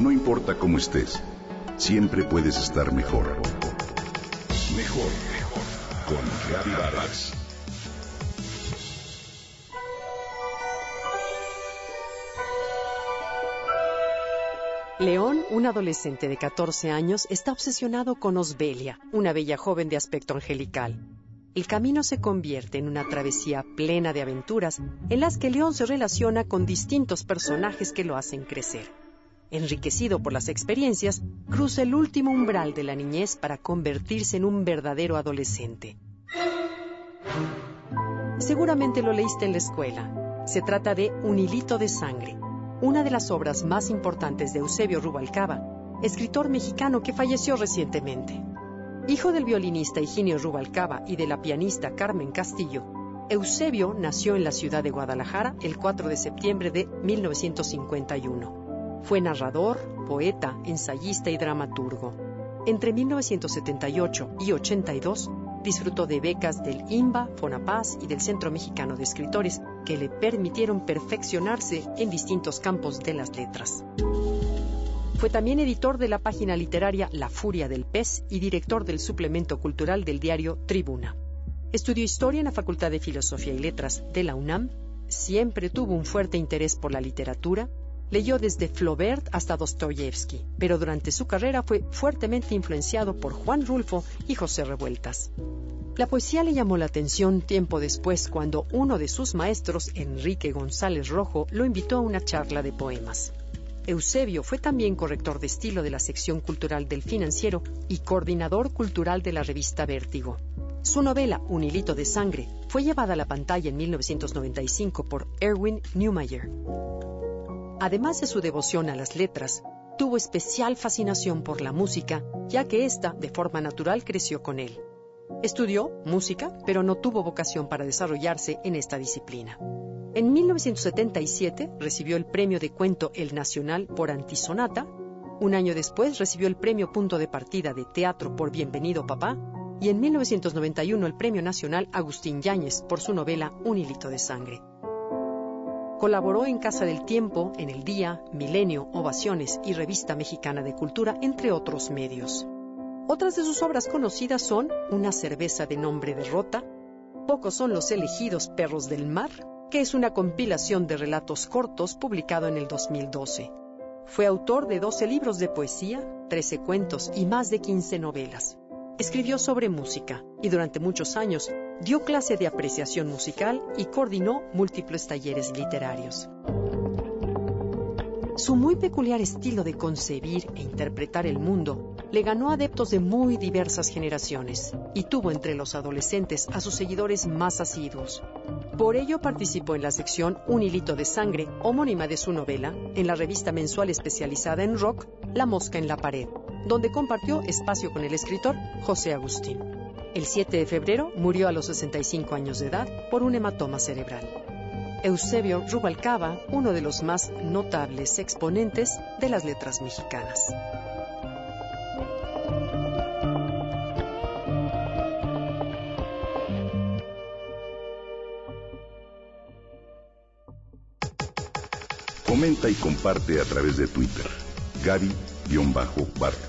No importa cómo estés, siempre puedes estar mejor. Mejor, mejor. Con Vargas. León, un adolescente de 14 años, está obsesionado con Osbelia, una bella joven de aspecto angelical. El camino se convierte en una travesía plena de aventuras en las que León se relaciona con distintos personajes que lo hacen crecer enriquecido por las experiencias, cruza el último umbral de la niñez para convertirse en un verdadero adolescente. Seguramente lo leíste en la escuela. Se trata de Un hilito de sangre, una de las obras más importantes de Eusebio Rubalcaba, escritor mexicano que falleció recientemente. Hijo del violinista Higinio Rubalcaba y de la pianista Carmen Castillo, Eusebio nació en la ciudad de Guadalajara el 4 de septiembre de 1951. Fue narrador, poeta, ensayista y dramaturgo. Entre 1978 y 82 disfrutó de becas del IMBA, Fonapaz y del Centro Mexicano de Escritores que le permitieron perfeccionarse en distintos campos de las letras. Fue también editor de la página literaria La Furia del Pez y director del suplemento cultural del diario Tribuna. Estudió historia en la Facultad de Filosofía y Letras de la UNAM, siempre tuvo un fuerte interés por la literatura, Leyó desde Flaubert hasta Dostoyevsky, pero durante su carrera fue fuertemente influenciado por Juan Rulfo y José Revueltas. La poesía le llamó la atención tiempo después cuando uno de sus maestros, Enrique González Rojo, lo invitó a una charla de poemas. Eusebio fue también corrector de estilo de la sección cultural del Financiero y coordinador cultural de la revista Vértigo. Su novela Un hilito de sangre fue llevada a la pantalla en 1995 por Erwin Neumayer. Además de su devoción a las letras, tuvo especial fascinación por la música, ya que ésta, de forma natural, creció con él. Estudió música, pero no tuvo vocación para desarrollarse en esta disciplina. En 1977 recibió el premio de cuento El Nacional por Antisonata. Un año después recibió el premio Punto de Partida de Teatro por Bienvenido Papá. Y en 1991 el premio nacional Agustín Yáñez por su novela Un hilito de sangre. Colaboró en Casa del Tiempo, en El Día, Milenio, Ovaciones y Revista Mexicana de Cultura, entre otros medios. Otras de sus obras conocidas son Una cerveza de nombre de Rota, Pocos son los elegidos perros del mar, que es una compilación de relatos cortos publicado en el 2012. Fue autor de 12 libros de poesía, 13 cuentos y más de 15 novelas. Escribió sobre música y durante muchos años dio clase de apreciación musical y coordinó múltiples talleres literarios. Su muy peculiar estilo de concebir e interpretar el mundo le ganó adeptos de muy diversas generaciones y tuvo entre los adolescentes a sus seguidores más asiduos. Por ello participó en la sección Un hilito de sangre, homónima de su novela, en la revista mensual especializada en rock La mosca en la pared, donde compartió espacio con el escritor José Agustín. El 7 de febrero murió a los 65 años de edad por un hematoma cerebral. Eusebio Rubalcaba, uno de los más notables exponentes de las letras mexicanas. Comenta y comparte a través de Twitter. Gaby-Vargas.